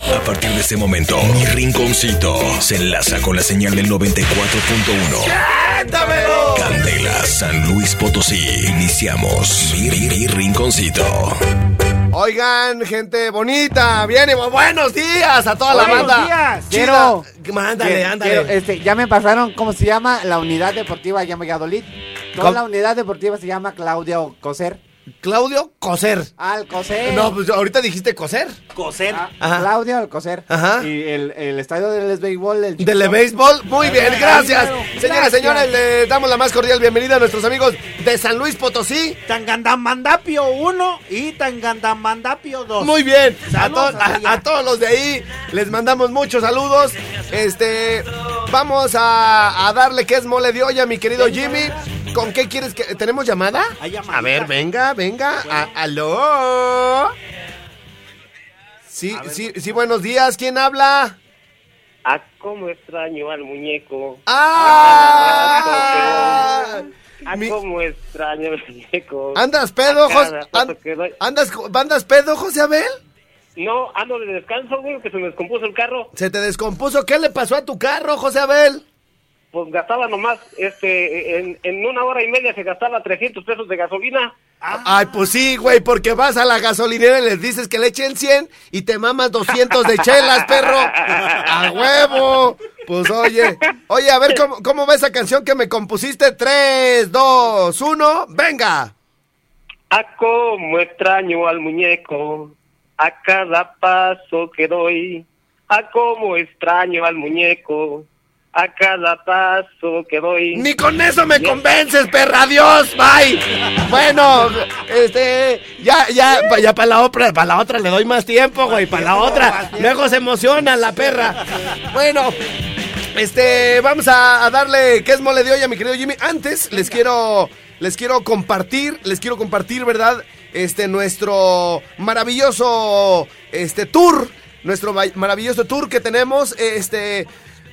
A partir de este momento, mi rinconcito se enlaza con la señal del 94.1. Candela, San Luis Potosí. Iniciamos mi, mi- mi rinconcito. Oigan, gente bonita, bien y buenos días a toda la Buenos banda. días. Chida. Quiero- Mándale, Quiero- ándale. quiero, este, ya me pasaron, ¿cómo se llama? La unidad deportiva allá en Valladolid. Toda ¿Cómo? la unidad deportiva se llama Claudio Coser. Claudio Coser. Alcocer. No, pues ahorita dijiste coser. Coser. Ah, Ajá. Claudio Alcocer. Ajá. Y el, el estadio del béisbol. El Del chiquito. béisbol, muy bien, gracias. Señoras, señores, le damos la más cordial bienvenida a nuestros amigos de San Luis Potosí. Tangandamandapio 1 y Tangandamandapio 2. Muy bien, a, to- a todos los de ahí les mandamos muchos saludos. Este, vamos a, a darle que es mole de olla, mi querido Jimmy. ¿Con qué quieres que tenemos llamada? A ver, venga, venga. A- aló. Sí, sí, sí, buenos días. ¿Quién habla? Ah, cómo extraño al muñeco. ¡Ah! Ah, Mi- cómo extraño al muñeco. ¿Andas pedo, José? ¿Andas, ¿Andas pedo, José Abel? No, ando de descanso, güey, que se me descompuso el carro. ¿Se te descompuso? ¿Qué le pasó a tu carro, José Abel? Pues gastaba nomás, este, en, en una hora y media se gastaba 300 pesos de gasolina. Ay, pues sí, güey, porque vas a la gasolinera y les dices que le echen 100 y te mamas 200 de chelas, perro. ¡A huevo! Pues oye, oye, a ver cómo, cómo va esa canción que me compusiste. 3, 2, 1, venga. Ah, cómo extraño al muñeco. A cada paso que doy. Ah, cómo extraño al muñeco. A cada paso que doy. Ni con eso me convences, perra. Adiós, bye. Bueno, este, ya, ya, ya para la otra, para la otra le doy más tiempo, güey, para la otra. Luego se emociona la perra. Bueno, este, vamos a, a darle qué es mole de olla, mi querido Jimmy. Antes les quiero, les quiero compartir, les quiero compartir, ¿verdad? Este, nuestro maravilloso, este, tour, nuestro ma- maravilloso tour que tenemos, este,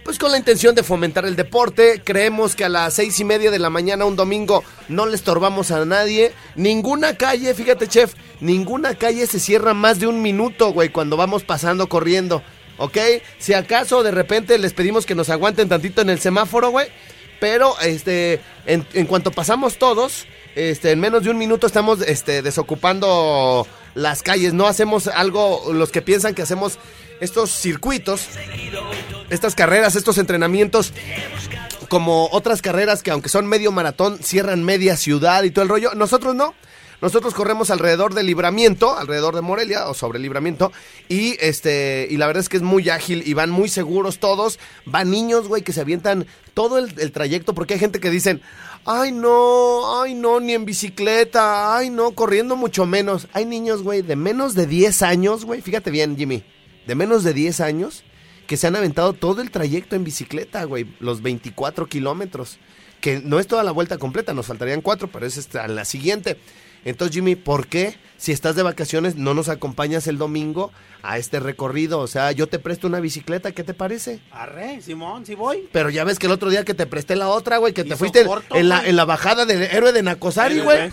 pues con la intención de fomentar el deporte, creemos que a las seis y media de la mañana un domingo no le estorbamos a nadie. Ninguna calle, fíjate chef, ninguna calle se cierra más de un minuto, güey, cuando vamos pasando corriendo, ¿ok? Si acaso de repente les pedimos que nos aguanten tantito en el semáforo, güey. Pero, este, en, en cuanto pasamos todos, este, en menos de un minuto estamos, este, desocupando las calles. No hacemos algo, los que piensan que hacemos estos circuitos, estas carreras, estos entrenamientos, como otras carreras que aunque son medio maratón, cierran media ciudad y todo el rollo. Nosotros no. Nosotros corremos alrededor del libramiento, alrededor de Morelia o sobre libramiento y este y la verdad es que es muy ágil y van muy seguros todos. Van niños, güey, que se avientan todo el, el trayecto porque hay gente que dicen, "Ay, no, ay, no, ni en bicicleta, ay, no, corriendo mucho menos." Hay niños, güey, de menos de 10 años, güey, fíjate bien, Jimmy, de menos de 10 años que se han aventado todo el trayecto en bicicleta, güey, los 24 kilómetros. Que no es toda la vuelta completa, nos faltarían cuatro, pero es esta, la siguiente. Entonces, Jimmy, ¿por qué si estás de vacaciones, no nos acompañas el domingo a este recorrido. O sea, yo te presto una bicicleta, ¿qué te parece? Arre, Simón, sí voy. Pero ya ves que el otro día que te presté la otra, güey, que te fuiste en, la, en, la, bajada del héroe de Nacosari, güey.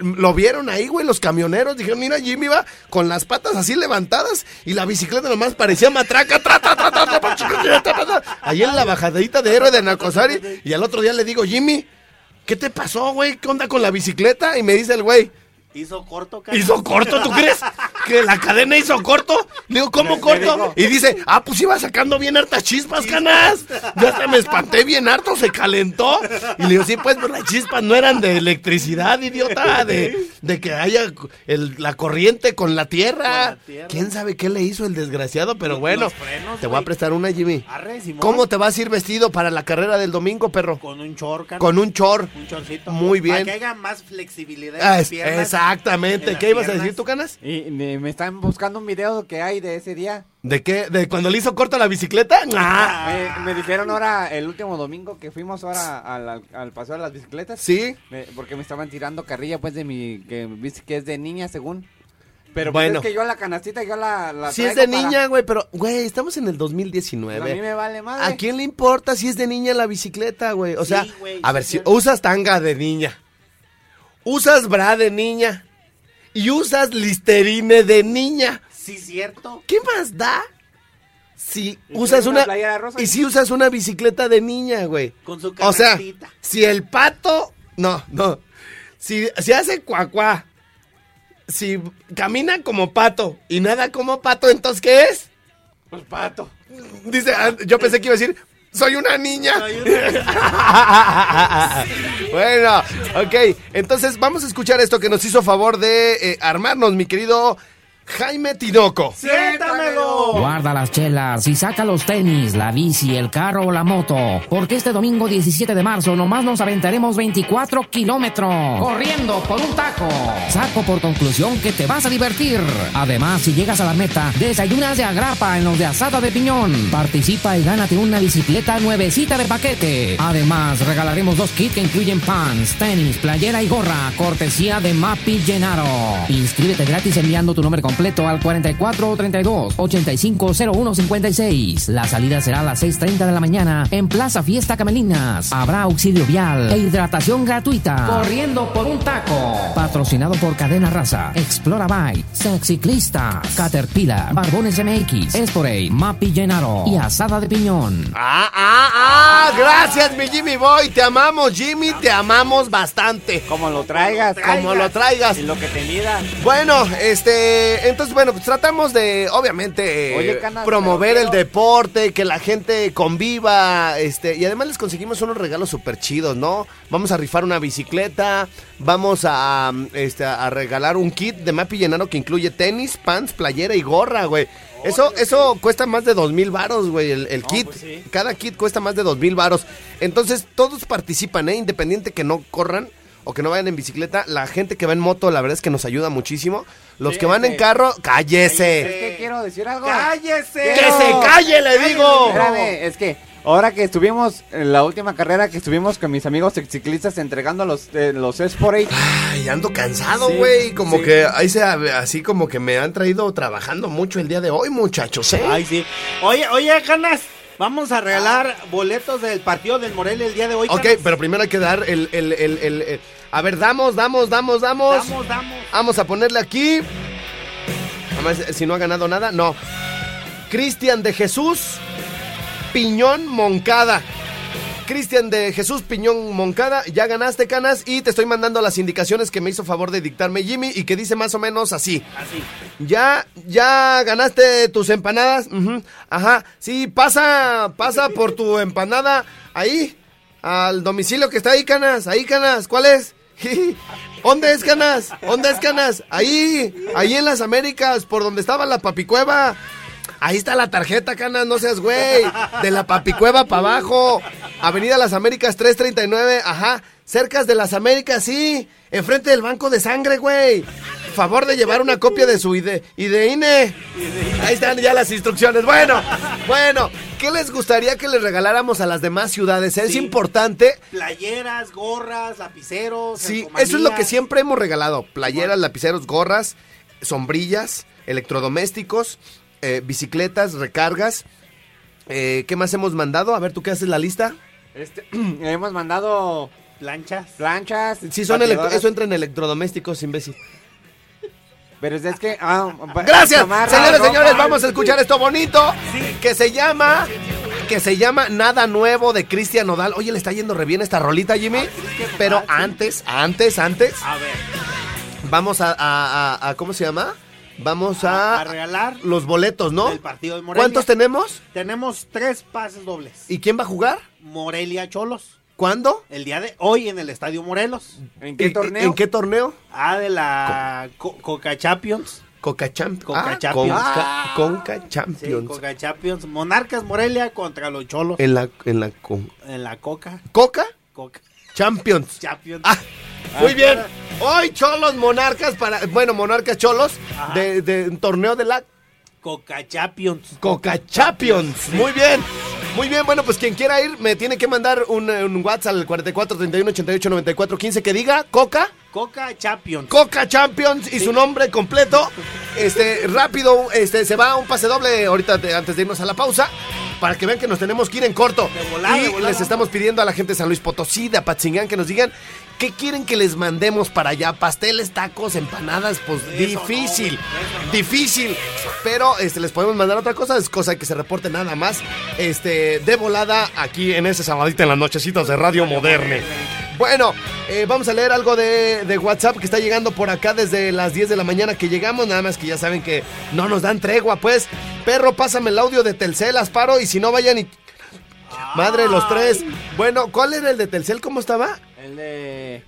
Lo vieron ahí, güey, los camioneros. Dijeron, mira, Jimmy va con las patas así levantadas y la bicicleta nomás parecía matraca. Tra, tra, tra, ahí en la bajadita de héroe de Nacosari. Y al otro día le digo, Jimmy, ¿qué te pasó, güey? ¿Qué onda con la bicicleta? Y me dice el güey. Hizo corto, cara. ¿Hizo corto, tú crees? ¿Que la cadena hizo corto? Le digo, ¿cómo corto? Y dice, ah, pues iba sacando bien hartas chispas, canas. Ya hasta me espanté bien harto, se calentó. Y le digo, sí, pues, pero las chispas no eran de electricidad, idiota, de, de que haya el- la corriente con la tierra. Con la tierra. ¿Quién sabe qué le hizo el desgraciado? Pero bueno, frenos, te voy a prestar una, Jimmy. Arre. ¿Cómo te vas a ir vestido para la carrera del domingo, perro? Con un chor, cara. Con un chor. Un chorcito. Muy bien. Para que haya más flexibilidad en Ah, piernas. Exactamente. ¿Qué ibas a decir tú, canas? Y me me están buscando un video que hay de ese día. ¿De qué? ¿De cuando le hizo corto la bicicleta? Ah, Me, me dijeron ahora, el último domingo que fuimos ahora al, al, al paseo de las bicicletas. sí. me- porque me estaban tirando carrilla, pues, de mi, que que es de niña, según. Pero pues, Bueno. es que yo la canastita, yo la, la Si es de para- niña, güey, pero, güey, estamos en el A mí 2019. me vale madre. ¿A quién le importa si es de niña la bicicleta, güey? O sea, a sí ver, si usas tanga de niña, usas bra de niña y usas listerine de niña, Sí, cierto. ¿qué más da? Si usas una rosa y si usas una bicicleta de niña, güey. Con su O sea, si el pato, no, no, si, si hace cuacuá, si camina como pato y nada como pato, entonces ¿qué es? Pues pato. Dice, ah, yo pensé que iba a decir, soy una niña. Soy bueno, ok, entonces vamos a escuchar esto que nos hizo favor de eh, armarnos, mi querido Jaime Tinoco. ¡Siéntamelo! Guarda las chelas y saca los tenis, la bici, el carro o la moto. Porque este domingo 17 de marzo nomás nos aventaremos 24 kilómetros. Corriendo por un taco. Saco por conclusión que te vas a divertir. Además, si llegas a la meta, desayunas de agrapa en los de asada de piñón. Participa y gánate una bicicleta nuevecita de paquete. Además, regalaremos dos kits que incluyen pants, tenis, playera y gorra. Cortesía de Mapi Llenaro. Inscríbete gratis enviando tu nombre completo al 4432 850156. La salida será a las 6.30 de la mañana en Plaza Fiesta Camelinas. Habrá auxilio vial e hidratación gratuita. Corriendo por un taco. Patrocinado por Cadena Raza, Explora Bike, Sexiclista, Caterpillar, Barbones MX, Esporay, Mapi Llenaro y Asada de Piñón. Ah, ah, ah, gracias, mi Jimmy Boy. Te amamos, Jimmy, te amamos bastante. Como lo traigas. Como lo traigas. Y lo que te mida. Bueno, este, entonces, bueno, pues tratamos de, obviamente, Oye, Canas, promover el deporte, que la gente conviva, este, y además les conseguimos unos regalos súper chidos, ¿no? Vamos a rifar una bicicleta, vamos a, este, a regalar un kit de Mapi Llenaro que incluye tenis, pants, playera y gorra, güey. Eso, eso cuesta más de dos mil varos, güey, el, el kit. Cada kit cuesta más de dos mil varos. Entonces, todos participan, ¿eh? Independiente que no corran o que no vayan en bicicleta. La gente que va en moto, la verdad es que nos ayuda muchísimo. Los que van en carro, Es cállese. que quiero decir algo. ¡Cállese! ¡Que se calle, le digo! Espérame, es que ahora que estuvimos en la última carrera que estuvimos con mis amigos ciclistas entregando los eh, los Sportage, Ay, ando cansado, Sí, güey. como sí. que ahí se, así como que me han traído trabajando mucho el día de hoy, muchachos, ¿eh? Ay, sí. Oye, oye, Canas, vamos a regalar boletos del partido del Morelia el día de hoy. ok, pero primero hay que dar el, el, el, el- el- A ver, damos, damos, damos, damos. Damos, damos. Vamos a ponerle aquí. Además, si no ha ganado nada, no. Cristian de Jesús Piñón Moncada. Cristian de Jesús Piñón Moncada, ya ganaste canas y te estoy mandando las indicaciones que me hizo favor de dictarme Jimmy y que dice más o menos así. Así. Ya, ya ganaste tus empanadas. Ujú, Ajá. Sí, pasa, pasa por tu empanada ahí. Al domicilio que está ahí, Canas. Ahí, Canas. ¿Cuál es? ¿Dónde es, Canas? ¿Dónde es, Canas? Ahí, ahí en las Américas, por donde estaba la papicueva. Ahí está la tarjeta, Canas, no seas güey. De la papicueva para abajo. Avenida Las Américas 339, ajá. Cercas de Las Américas, sí. Enfrente del banco de sangre, güey. Favor de llevar una copia de su ID, INE. Ahí están ya las instrucciones. Bueno, bueno. ¿Qué les gustaría que les regaláramos a las demás ciudades? Es Sí. importante Playeras, gorras, lapiceros. Sí, eso es lo que siempre hemos regalado. Playeras, lapiceros, gorras, sombrillas, electrodomésticos, eh, bicicletas, recargas. Eh, ¿Qué más hemos mandado? A ver, ¿tú qué haces la lista? este, hemos mandado Planchas. planchas. Sí, son eso entra en electrodomésticos, imbécil. Pero es que ah, Gracias, señores, señores, vamos a escuchar esto bonito que se llama que se llama Nada Nuevo de Cristian Nodal. Oye, le está yendo re bien esta rolita, Jimmy. Pero antes, antes, antes, A ver, vamos a, a- a- a- ¿cómo se llama? Vamos a, a regalar los boletos, ¿no? del partido de Morelia. ¿Cuántos tenemos? Tenemos tres pases dobles. ¿Y quién va a jugar? Morelia Cholos. ¿Cuándo? El día de hoy en el Estadio Morelos. ¿En qué ¿En- torneo? ¿En qué torneo? Ah, de la Co- Coca Champions. Coca Champions. Coca Ah, Champions. Conca, Conca Sí. Coca Champions. Monarcas Morelia contra los Cholos. En la, en la con- En la Coca. Coca Coca Champions. Champions. Ah, muy bien. Hoy Cholos Monarcas para, bueno, Monarcas Cholos de, de un torneo de la Coca Champions. Coca Champions. Muy bien. Muy bien, bueno, pues quien quiera ir me tiene que mandar un, un WhatsApp al 44 31 88 94 15 que diga Coca. Coca Champions. Coca Champions y su nombre completo. Este, rápido, este, se va a un pase doble ahorita de- antes de irnos a la pausa. Para que vean que nos tenemos que ir en corto. De volada, y de les estamos pidiendo a la gente de San Luis Potosí, de Apatzingán, que nos digan qué quieren que les mandemos para allá. Pasteles, tacos, empanadas, pues difícil. difícil. Pero este, les podemos mandar otra cosa, es cosa que se reporte nada más. Este, de volada aquí en ese sabadito en las nochecitas de Radio Moderne. Bueno, eh, vamos a leer algo de, de WhatsApp que está llegando por acá desde las 10 de la mañana que llegamos. Nada más que ya saben que no nos dan tregua, pues. Perro, pásame el audio de Telcel, Asparo, y si no vayan y... Madre, los tres. Bueno, ¿cuál era el de Telcel? ¿Cómo estaba? El de...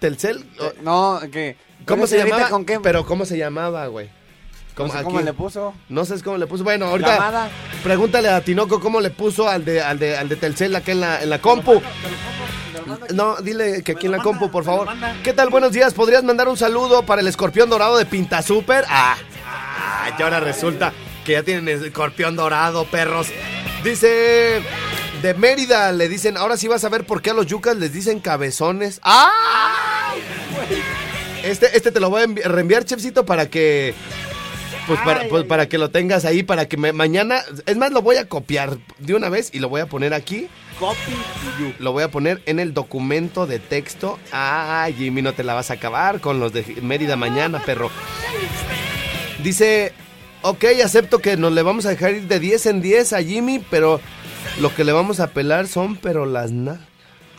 ¿Telcel? Eh, No, que... ¿Cómo se llamaba? ¿Con qué? Pero ¿cómo se llamaba, güey? No sé ¿Cómo le puso? No sé cómo le puso. Bueno, ahorita Llamada. pregúntale a Tinoco cómo le puso al de, al de, al de Telcel acá en la, en la compu. No, dile que aquí en la compu, por favor. ¿Qué tal? Buenos días. ¿Podrías mandar un saludo para el escorpión dorado de Pinta Super? Ah, ah, y ahora resulta que ya tienen escorpión dorado, perros. Dice de Mérida, le dicen, ahora sí vas a ver por qué a los yucas les dicen cabezones. ¡Ah! Este, este te lo voy a envi- reenviar, chefcito, para que. Pues para, pues para que lo tengas ahí, para que me- mañana. Es más, lo voy a copiar de una vez y lo voy a poner aquí. Copy to you. Lo voy a poner en el documento de texto. Ah, Jimmy, no te la vas a acabar con los de Mérida mañana, perro. Dice, ok, acepto que nos le vamos a dejar ir de 10 en 10 a Jimmy, pero lo que le vamos a pelar son, pero las na...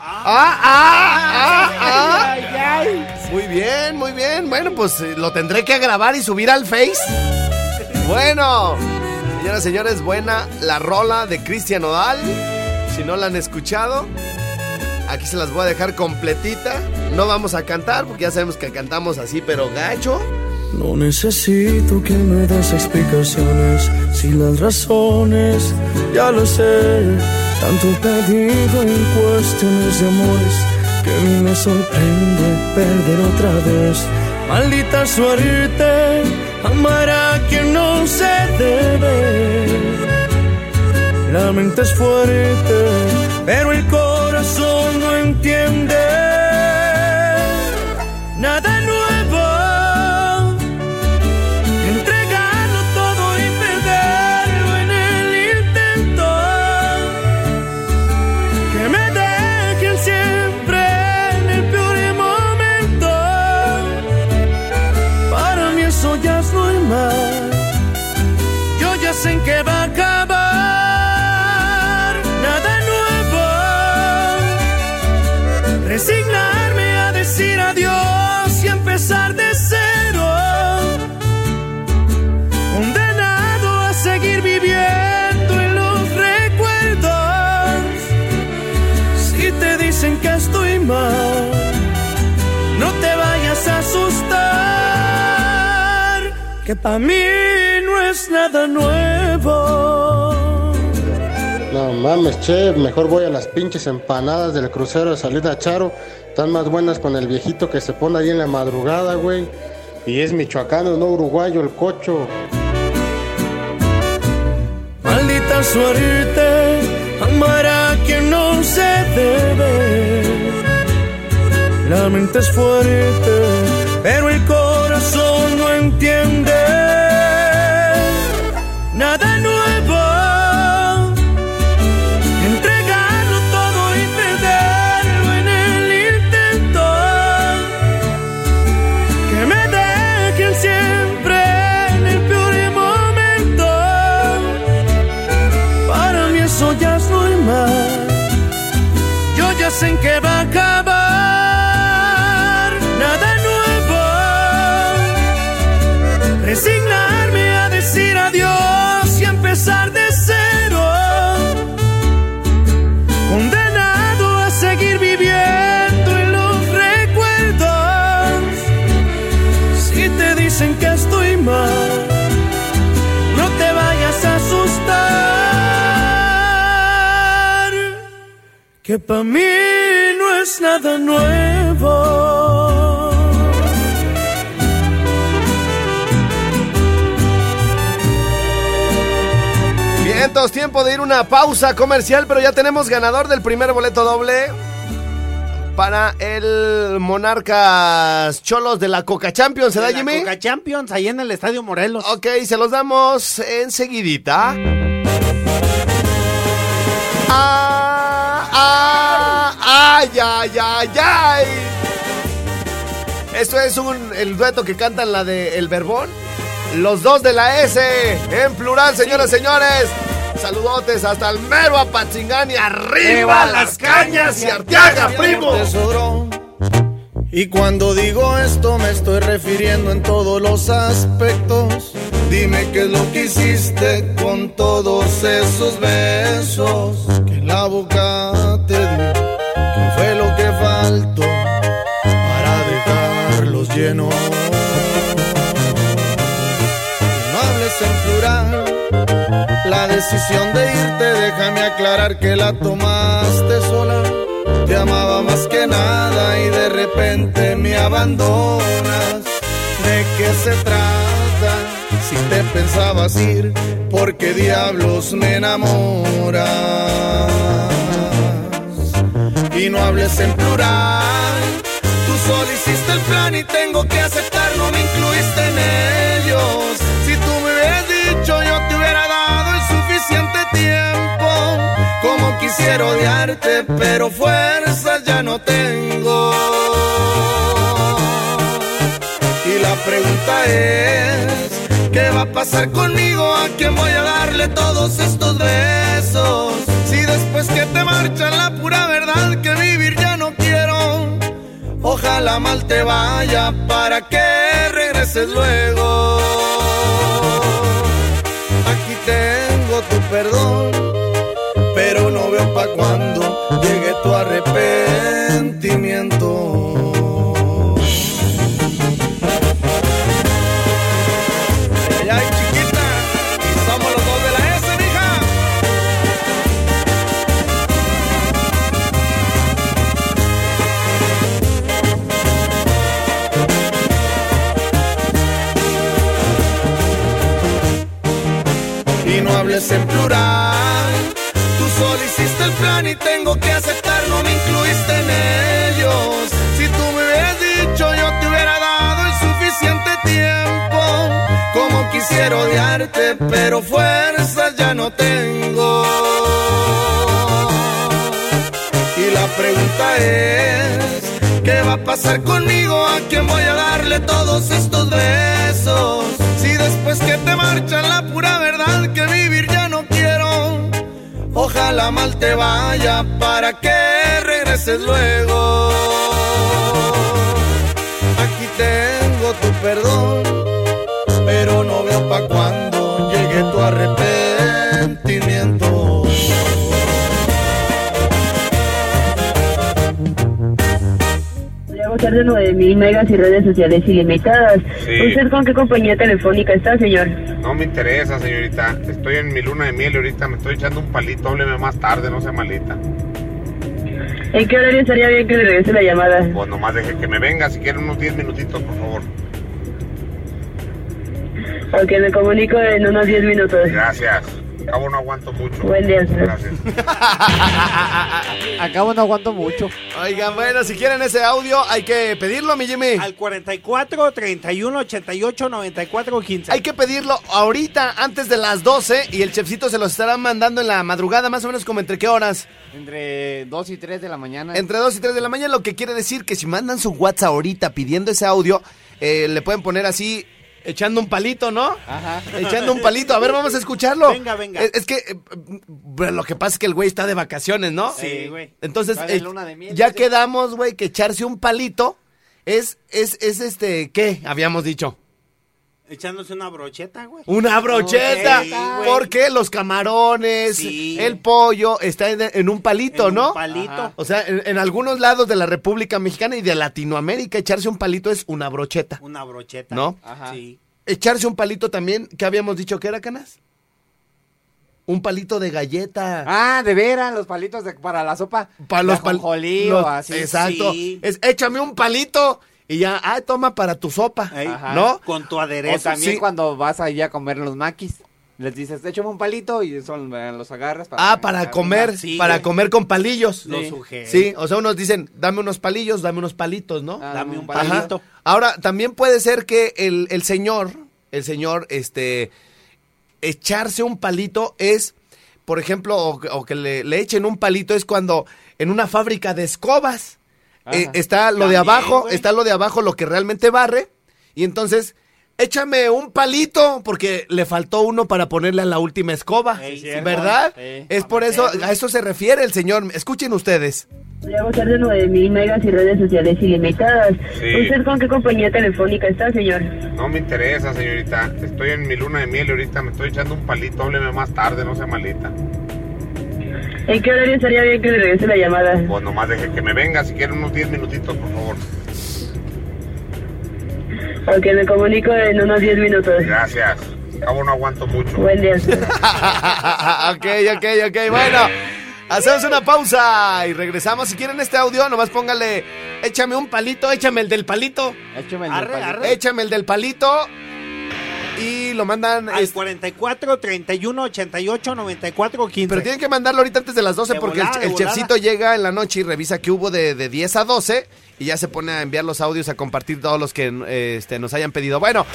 Ah, ah, ah, ah. Muy bien, muy bien. Bueno, pues eh, lo tendré que grabar y subir al Face. Bueno, señoras y señores, buena la rola de Cristian Odal. Si no la han escuchado, aquí se las voy a dejar completita. No vamos a cantar porque ya sabemos que cantamos así, pero gacho. No necesito que me des explicaciones si las razones ya lo sé. Tanto perdido en cuestiones de amores que a mí me sorprende perder otra vez. Maldita suerte, amar a quien no se debe. La mente es fuerte, pero el corazón no entiende. Que para mí no es nada nuevo. No mames, che, mejor voy a las pinches empanadas del crucero de salida Charo. Están más buenas con el viejito que se pone ahí en la madrugada, güey. Y es michoacano, no uruguayo, el cocho. Maldita suerte, amar a quien no se debe. La mente es fuerte, pero el corazón empezar de cero. Condenado a seguir viviendo en los recuerdos. Si te dicen que estoy mal, no te vayas a asustar. Que para mí no es nada nuevo. Vientos, tiempo de ir una pausa comercial, pero ya tenemos ganador del primer boleto doble para el Monarcas Cholos de la Coca Champions, ¿se da, Jimmy? Coca Champions, ahí en el Estadio Morelos. Ok, se los damos enseguidita. Ah, ah, ay, ay, ay, ay. Esto es un, el dueto que cantan la de El Verbón. Los dos de la S, en plural, señoras y señores. Saludotes hasta el mero Apatzingán y arriba las cañas y Arteaga, primo. Tesoro. Y cuando digo esto me estoy refiriendo en todos los aspectos. Dime qué es lo que hiciste con todos esos besos que en la boca te di. ¿Qué fue lo que faltó para dejarlos llenos? Decisión de irte, déjame aclarar que la tomaste sola. Te amaba más que nada y de repente me abandonas. ¿De qué se trata? Si te pensabas ir, ¿por qué diablos me enamoras? Y no hables en plural. Tú solo hiciste el plan y tengo que aceptar, no me incluiste en ellos. Quisiera odiarte, pero fuerzas ya no tengo. Y la pregunta es, ¿qué va a pasar conmigo? ¿A quién voy a darle todos estos besos? Si después que te marchan la pura verdad que vivir ya no quiero. Ojalá mal te vaya para que regreses luego. Aquí tengo tu perdón, pa' cuando llegue tu arrepentimiento. Quisiera odiarte, pero fuerzas ya no tengo. Y la pregunta es, ¿qué va a pasar conmigo? ¿A quién voy a darle todos estos besos? Si después que te marchan la pura verdad que vivir ya no quiero. Ojalá mal te vaya para que regreses luego. Aquí tengo tu perdón, arrepentimiento. De 9000 megas y redes sociales ilimitadas. Sí. ¿Usted con qué compañía telefónica está, señor? No me interesa, señorita. Estoy en mi luna de miel y ahorita me estoy echando un palito. Hábleme más tarde, no sea malita. ¿En qué horario estaría bien que le regrese la llamada? Pues nomás deje que me venga, si quiere unos 10 minutitos, por favor. Ok, me comunico en unos 10 minutos. Gracias. Acabo no aguanto mucho. Buen día, señor. Gracias. Acabo no aguanto mucho. Oigan, bueno, si quieren ese audio, hay que pedirlo, mi Jimmy. Al 44 31 88 94 15. Hay que pedirlo ahorita, antes de las 12, y el chefcito se los estará mandando en la madrugada, más o menos como entre qué horas. Entre 2 y 3 de la mañana. Entre 2 y 3 de la mañana, lo que quiere decir que si mandan su WhatsApp ahorita pidiendo ese audio, eh, le pueden poner así, echando un palito, ¿no? Ajá. Echando un palito. A ver, vamos a escucharlo. Venga, venga. Es, es que eh, lo que pasa es que el güey está de vacaciones, ¿no? Sí, güey. Entonces, eh, luna de miel, ya quedamos, güey, que echarse un palito es, es, es este, ¿qué? Habíamos dicho. Echándose una brocheta, güey. Una brocheta. Sí, porque los camarones, Sí. el pollo, está en, en un palito, En ¿no? Un palito. Ajá. O sea, en, en algunos lados de la República Mexicana y de Latinoamérica, echarse un palito es una brocheta. Una brocheta. ¿No? Ajá. Sí. Echarse un palito también, ¿qué habíamos dicho que era, Canas? Un palito de galleta. Ah, de veras, los palitos de- para la sopa. Para los de pal- ajonjolí los- o así. Exacto. Sí. Es échame un palito y ya, ah, toma para tu sopa. Ajá. ¿No? Con tu O aderezo. también sí. cuando vas ahí a comer los maquis. Les dices, échame un palito y son, eh, los agarras para... Ah, para comer, sí, para comer con palillos. Lo Sí. sugiere. Sí, o sea, unos dicen, dame unos palillos, dame unos palitos, ¿no? Ah, Dame un Ajá. palito. Ahora, también puede ser que el, el señor, el señor, este, echarse un palito es, por ejemplo, o, que- o que le, le echen un palito es cuando en una fábrica de escobas eh, está lo de abajo, güey. está lo de abajo, lo que realmente barre, y entonces échame un palito porque le faltó uno para ponerle a la última escoba, sí, ¿verdad? sí. Es por eso, a eso se refiere el señor. Escuchen ustedes. Voy a gozar de 9000 megas y redes sociales ilimitadas. Sí. ¿Usted con qué compañía telefónica está, señor? No me interesa, señorita. Estoy en mi luna de miel y ahorita me estoy echando un palito. Hábleme más tarde, no sea malita. ¿En qué horario estaría bien que le regrese la llamada? Pues nomás deje que me venga, si quiere unos 10 minutitos, por favor. Ok, me comunico en unos 10 minutos. Gracias. Cabo no aguanto mucho. Buen día. ok, ok, ok. Bueno, hacemos una pausa y regresamos. Si quieren este audio, nomás póngale, échame un palito, échame el del palito, Échame el del Arre, palito. arre. échame el del palito. Y lo mandan... Al es- 44 31 88 94 15. pero tienen que mandarlo ahorita antes de las 12 De porque volada, el, el chefcito llega en la noche y revisa que hubo de, de 10 a 12 y ya se pone a enviar los audios, a compartir todos los que este, nos hayan pedido. Bueno.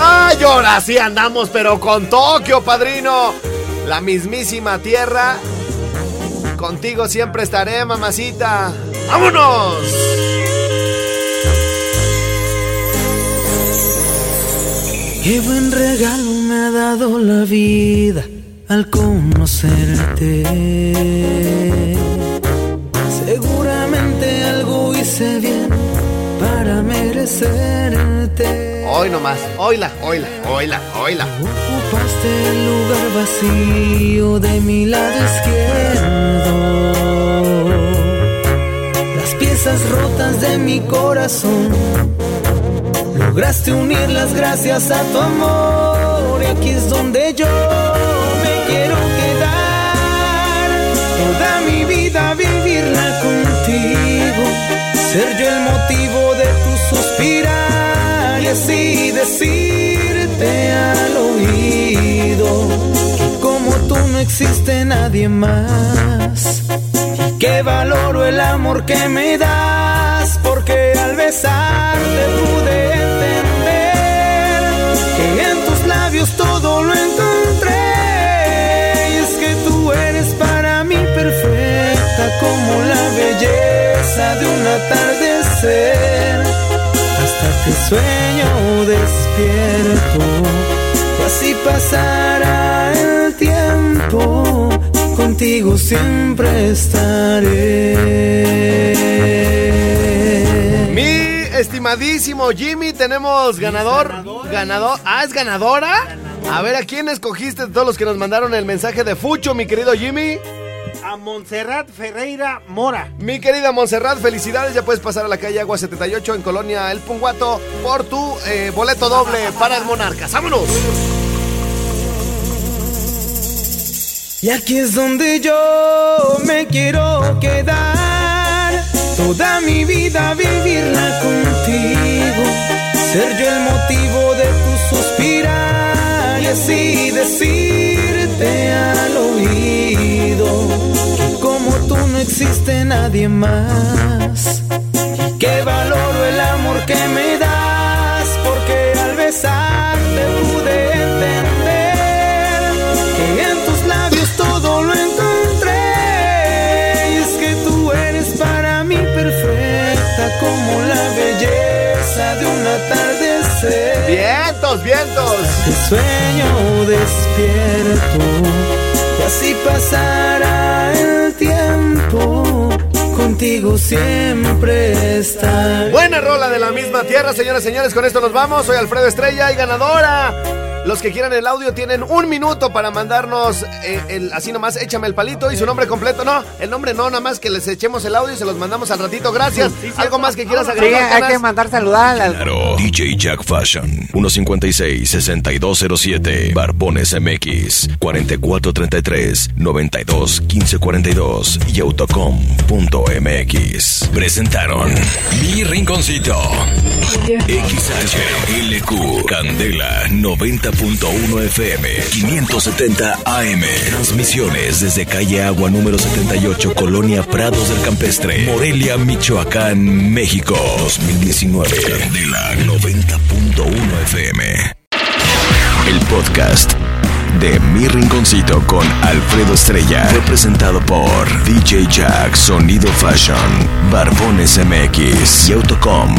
¡Ay, ahora sí andamos, pero con Tokio, padrino! La mismísima tierra. Contigo siempre estaré, mamacita. ¡Vámonos! Qué buen regalo me ha dado la vida al conocerte. Seguramente algo hice bien para merecerte. Hoy nomás, oila, oila, oila, oila. Ocupaste el lugar vacío de mi lado izquierdo. Las piezas rotas de mi corazón. Lograste unirlas gracias a tu amor. Y aquí es donde yo me quiero quedar. Toda mi vida vivirla contigo. Ser yo el motivo de tu suspirar. Y así decirte al oído. Como tú no existe nadie más. Que valoro el amor que me das. Porque al besarte pude entender que en tus labios todo lo encontré. Y es que tú eres para mí perfecta como la belleza de un atardecer. Hasta te sueño despierto y así pasará el. Contigo siempre estaré. Mi estimadísimo Jimmy, tenemos ganador. Ganador. Ah, es ganadora. A ver, ¿a quién escogiste de todos los que nos mandaron el mensaje de Fucho, mi querido Jimmy? A Montserrat Ferreira Mora. Mi querida Montserrat, felicidades. Ya puedes pasar a la calle Agua 78 en Colonia El Punguato por tu eh, boleto doble para el Monarcas. ¡Vámonos! Y aquí es donde yo me quiero quedar. Toda mi vida vivirla contigo. Ser yo el motivo de tu suspirar. Y así decirte al oído. Que como tú no existe nadie más. Que valoro el amor que me das. Como la belleza de un atardecer. ¡Vientos, vientos! Te sueño despierto y así pasará el tiempo. Contigo siempre estaré. Buena rola de la misma tierra, señoras y señores. Con esto nos vamos. Soy Alfredo Estrella y ganadora. Los que quieran el audio tienen un minuto para mandarnos eh, el, así nomás, échame el palito y su nombre completo. No, el nombre no, nada más que les echemos el audio y se los mandamos al ratito. Gracias. ¿Algo más que quieras Sí, agregar? hay Canas? que mandar saludar al... Claro. DJ Jack Fashion 156-6207 Barbones MX 4433 92 1542 y autocom.mx presentaron Mi Rinconcito XHLQ Candela 90.1 FM 570 AM Transmisiones desde calle Agua número 78 Colonia Prados del Campestre Morelia, Michoacán, México 2019 Candela 90.1 FM El podcast de Mi Rinconcito con Alfredo Estrella fue presentado por DJ Jack Sonido Fashion, Barbones MX y Autocom.mx.